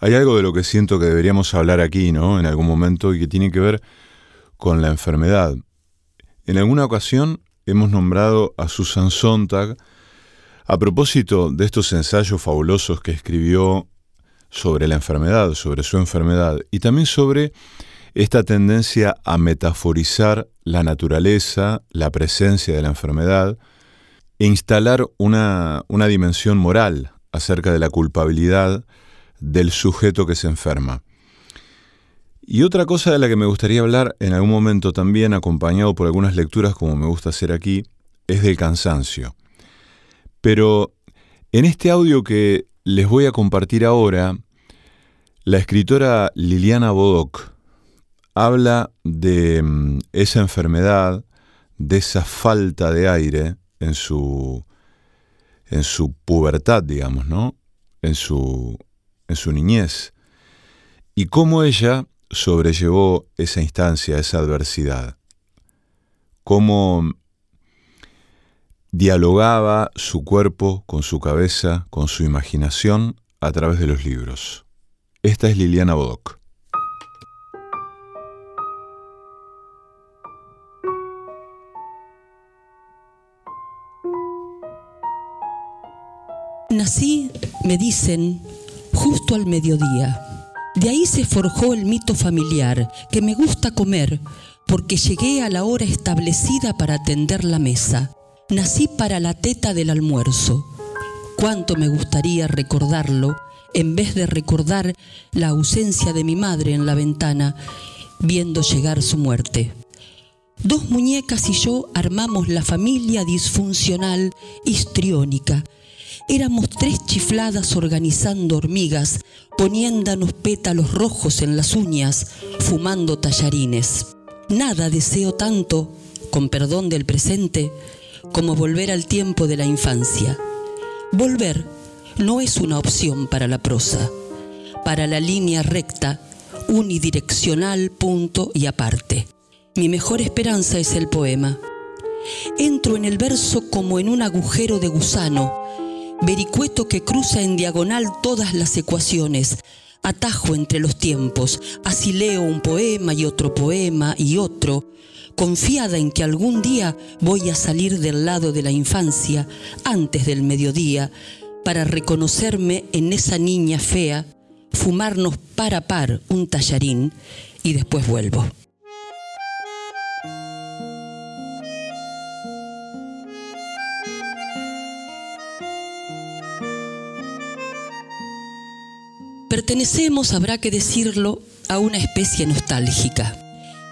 Hay algo de lo que siento que deberíamos hablar aquí, ¿no? En algún momento y que tiene que ver con la enfermedad. En alguna ocasión hemos nombrado a Susan Sontag a propósito de estos ensayos fabulosos que escribió sobre la enfermedad, sobre su enfermedad, y también sobre esta tendencia a metaforizar la naturaleza, la presencia de la enfermedad, e instalar una, una dimensión moral acerca de la culpabilidad del sujeto que se enferma. Y otra cosa de la que me gustaría hablar en algún momento también, acompañado por algunas lecturas como me gusta hacer aquí, es del cansancio. Pero en este audio que les voy a compartir ahora, la escritora Liliana Bodoc habla de mm, esa enfermedad, de esa falta de aire en su, en su pubertad, digamos, ¿no? En su, en su niñez. Y cómo ella sobrellevó esa instancia, esa adversidad. Cómo dialogaba su cuerpo con su cabeza, con su imaginación a través de los libros. Esta es Liliana Bodoc. Nací, me dicen, justo al mediodía. De ahí se forjó el mito familiar, que me gusta comer, porque llegué a la hora establecida para atender la mesa. Nací para la teta del almuerzo. Cuánto me gustaría recordarlo, en vez de recordar la ausencia de mi madre en la ventana, viendo llegar su muerte. Dos muñecas y yo armamos la familia disfuncional histriónica Éramos tres chifladas organizando hormigas, poniéndonos pétalos rojos en las uñas, fumando tallarines. Nada deseo tanto, con perdón del presente, como volver al tiempo de la infancia. Volver no es una opción para la prosa, para la línea recta, unidireccional, punto y aparte. Mi mejor esperanza es el poema. Entro en el verso como en un agujero de gusano, vericueto que cruza en diagonal todas las ecuaciones, atajo entre los tiempos, así leo un poema y otro poema y otro, confiada en que algún día voy a salir del lado de la infancia, antes del mediodía, para reconocerme en esa niña fea, fumarnos par a par un tallarín y después vuelvo. Pertenecemos, habrá que decirlo, a una especie nostálgica.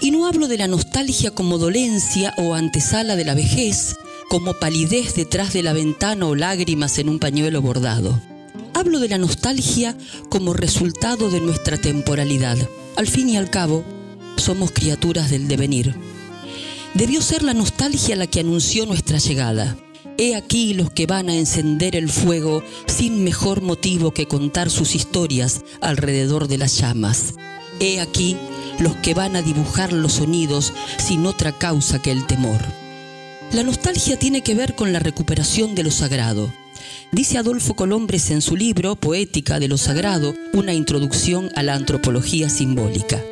Y no hablo de la nostalgia como dolencia o antesala de la vejez, como palidez detrás de la ventana o lágrimas en un pañuelo bordado. Hablo de la nostalgia como resultado de nuestra temporalidad. Al fin y al cabo, somos criaturas del devenir. Debió ser la nostalgia la que anunció nuestra llegada. He aquí los que van a encender el fuego sin mejor motivo que contar sus historias alrededor de las llamas. He aquí los que van a dibujar los sonidos sin otra causa que el temor. La nostalgia tiene que ver con la recuperación de lo sagrado. Dice Adolfo Colombres en su libro Poética de lo Sagrado, una introducción a la antropología simbólica.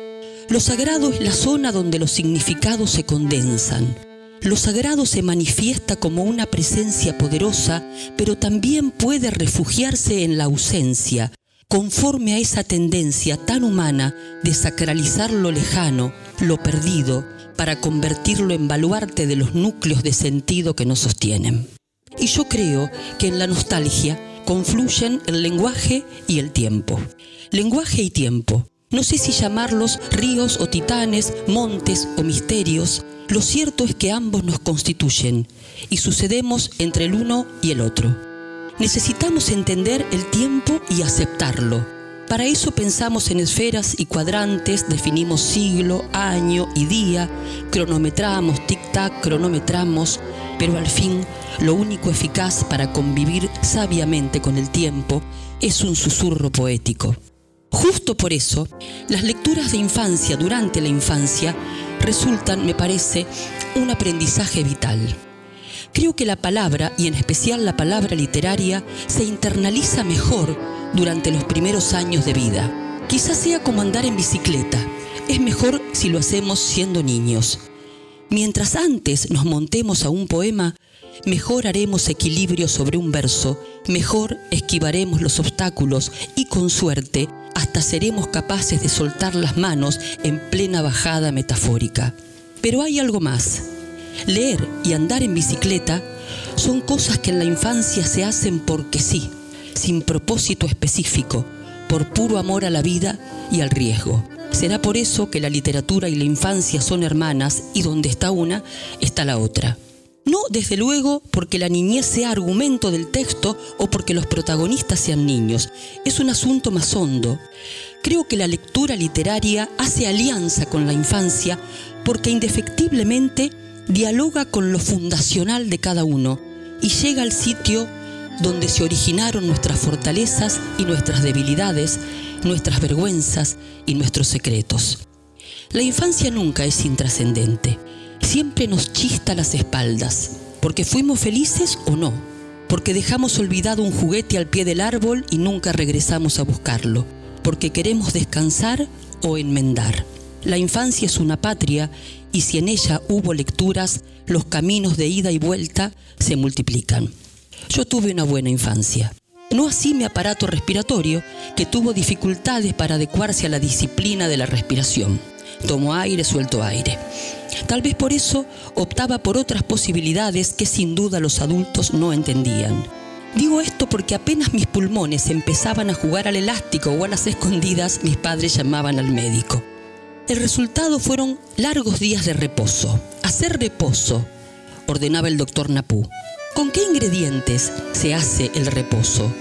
Lo sagrado es la zona donde los significados se condensan. Lo sagrado se manifiesta como una presencia poderosa, pero también puede refugiarse en la ausencia, conforme a esa tendencia tan humana de sacralizar lo lejano, lo perdido, para convertirlo en baluarte de los núcleos de sentido que nos sostienen. Y yo creo que en la nostalgia confluyen el lenguaje y el tiempo. Lenguaje y tiempo. No sé si llamarlos ríos o titanes, montes o misterios, lo cierto es que ambos nos constituyen y sucedemos entre el uno y el otro. Necesitamos entender el tiempo y aceptarlo. Para eso pensamos en esferas y cuadrantes, definimos siglo, año y día, cronometramos, tic-tac, cronometramos, pero al fin lo único eficaz para convivir sabiamente con el tiempo es un susurro poético. Justo por eso, las lecturas de infancia durante la infancia resultan, me parece, un aprendizaje vital. Creo que la palabra, y en especial la palabra literaria, se internaliza mejor durante los primeros años de vida. Quizás sea como andar en bicicleta. Es mejor si lo hacemos siendo niños. Mientras antes nos montemos a un poema, mejor haremos equilibrio sobre un verso, mejor esquivaremos los obstáculos y con suerte hasta seremos capaces de soltar las manos en plena bajada metafórica. Pero hay algo más. Leer y andar en bicicleta son cosas que en la infancia se hacen porque sí, sin propósito específico, por puro amor a la vida y al riesgo. Será por eso que la literatura y la infancia son hermanas y donde está una, está la otra. No, desde luego, porque la niñez sea argumento del texto o porque los protagonistas sean niños. Es un asunto más hondo. Creo que la lectura literaria hace alianza con la infancia porque indefectiblemente dialoga con lo fundacional de cada uno y llega al sitio donde se originaron nuestras fortalezas y nuestras debilidades, nuestras vergüenzas y nuestros secretos. La infancia nunca es intrascendente, siempre nos chista las espaldas, porque fuimos felices o no, porque dejamos olvidado un juguete al pie del árbol y nunca regresamos a buscarlo, porque queremos descansar o enmendar. La infancia es una patria y si en ella hubo lecturas, los caminos de ida y vuelta se multiplican. Yo tuve una buena infancia. No así mi aparato respiratorio, que tuvo dificultades para adecuarse a la disciplina de la respiración. Tomo aire, suelto aire. Tal vez por eso optaba por otras posibilidades que sin duda los adultos no entendían. Digo esto porque apenas mis pulmones empezaban a jugar al elástico o a las escondidas, mis padres llamaban al médico. El resultado fueron largos días de reposo. Hacer reposo, ordenaba el doctor Napú. ¿Con qué ingredientes se hace el reposo?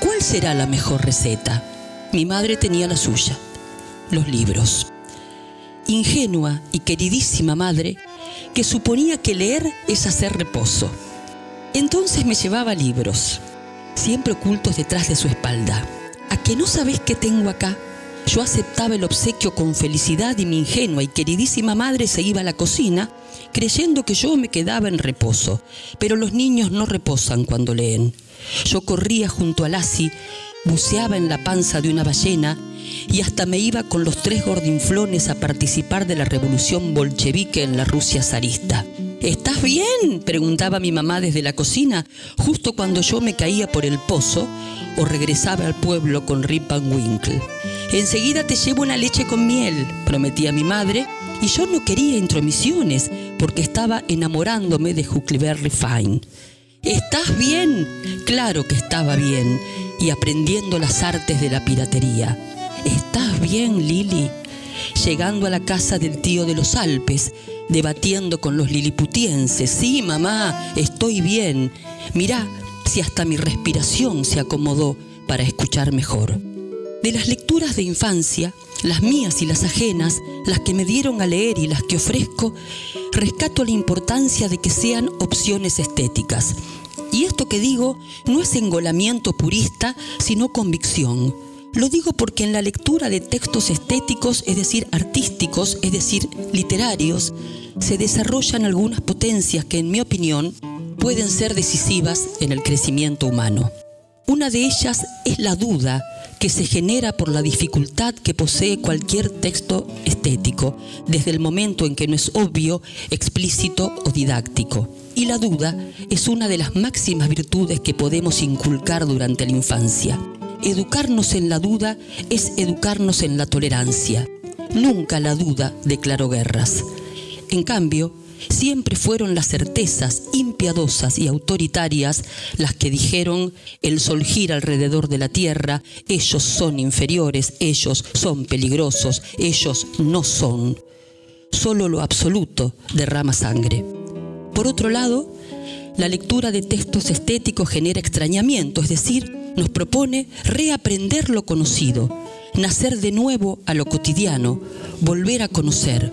¿Cuál será la mejor receta? Mi madre tenía la suya, los libros. Ingenua y queridísima madre, que suponía que leer es hacer reposo. Entonces me llevaba libros, siempre ocultos detrás de su espalda. ¿A que no sabés qué tengo acá? Yo aceptaba el obsequio con felicidad y mi ingenua y queridísima madre se iba a la cocina creyendo que yo me quedaba en reposo. Pero los niños no reposan cuando leen. Yo corría junto al asi, buceaba en la panza de una ballena y hasta me iba con los tres gordinflones a participar de la revolución bolchevique en la Rusia zarista. ¿Estás bien? preguntaba mi mamá desde la cocina, justo cuando yo me caía por el pozo o regresaba al pueblo con Rip Van Winkle. Enseguida te llevo una leche con miel, prometía mi madre, y yo no quería intromisiones porque estaba enamorándome de Huckleberry Fine. ¿Estás bien? Claro que estaba bien y aprendiendo las artes de la piratería. ¿Estás bien, Lily? Llegando a la casa del tío de los Alpes, debatiendo con los liliputienses. Sí, mamá, estoy bien. Mirá si hasta mi respiración se acomodó para escuchar mejor. De las lecturas de infancia, las mías y las ajenas, las que me dieron a leer y las que ofrezco, rescato la importancia de que sean opciones estéticas. Y esto que digo no es engolamiento purista, sino convicción. Lo digo porque en la lectura de textos estéticos, es decir, artísticos, es decir, literarios, se desarrollan algunas potencias que, en mi opinión, pueden ser decisivas en el crecimiento humano. Una de ellas es la duda que se genera por la dificultad que posee cualquier texto estético, desde el momento en que no es obvio, explícito o didáctico. Y la duda es una de las máximas virtudes que podemos inculcar durante la infancia. Educarnos en la duda es educarnos en la tolerancia. Nunca la duda declaró guerras. En cambio, siempre fueron las certezas impiadosas y autoritarias las que dijeron el sol gira alrededor de la tierra, ellos son inferiores, ellos son peligrosos, ellos no son. Solo lo absoluto derrama sangre. Por otro lado, la lectura de textos estéticos genera extrañamiento, es decir, nos propone reaprender lo conocido, nacer de nuevo a lo cotidiano, volver a conocer.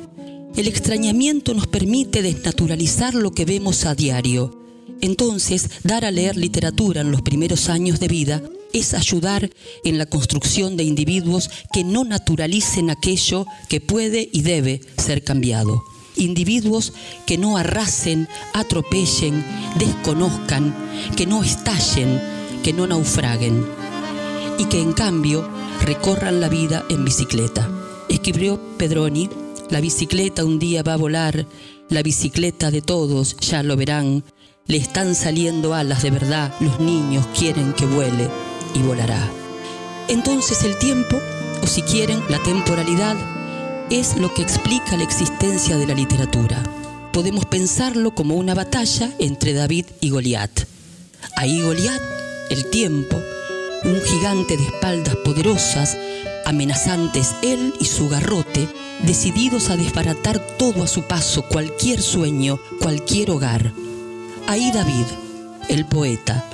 El extrañamiento nos permite desnaturalizar lo que vemos a diario. Entonces, dar a leer literatura en los primeros años de vida es ayudar en la construcción de individuos que no naturalicen aquello que puede y debe ser cambiado. individuos que no arrasen, atropellen, desconozcan, que no estallen, que no naufraguen y que en cambio recorran la vida en bicicleta. Escribió Pedroni, la bicicleta un día va a volar, la bicicleta de todos, ya lo verán, le están saliendo alas de verdad, los niños quieren que vuele y volará. Entonces el tiempo, o si quieren, la temporalidad, es lo que explica la existencia de la literatura. Podemos pensarlo como una batalla entre David y Goliat. Ahí Goliat, el tiempo, un gigante de espaldas poderosas, amenazantes él y su garrote, decididos a desbaratar todo a su paso, cualquier sueño, cualquier hogar. Ahí David, el poeta,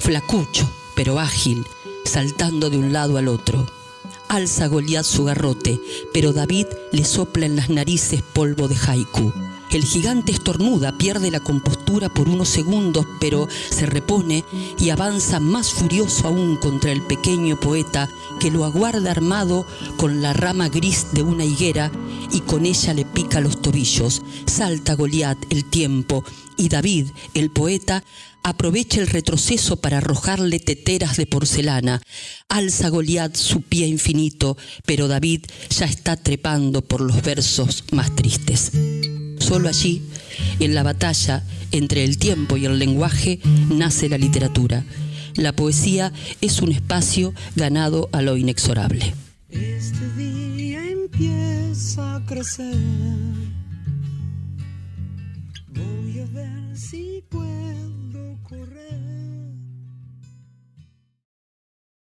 flacucho pero ágil, saltando de un lado al otro. Alza Goliat su garrote, pero David le sopla en las narices polvo de haiku. El gigante estornuda, pierde la compostura por unos segundos, pero se repone y avanza más furioso aún contra el pequeño poeta que lo aguarda armado con la rama gris de una higuera y con ella le pica los tobillos. Salta Goliat el tiempo y David, el poeta, aprovecha el retroceso para arrojarle teteras de porcelana. Alza Goliat su pie infinito, pero David ya está trepando por los versos más tristes. Solo allí, en la batalla entre el tiempo y el lenguaje, nace la literatura. La poesía es un espacio ganado a lo inexorable. Este día empieza a crecer. Voy a ver si puedo correr.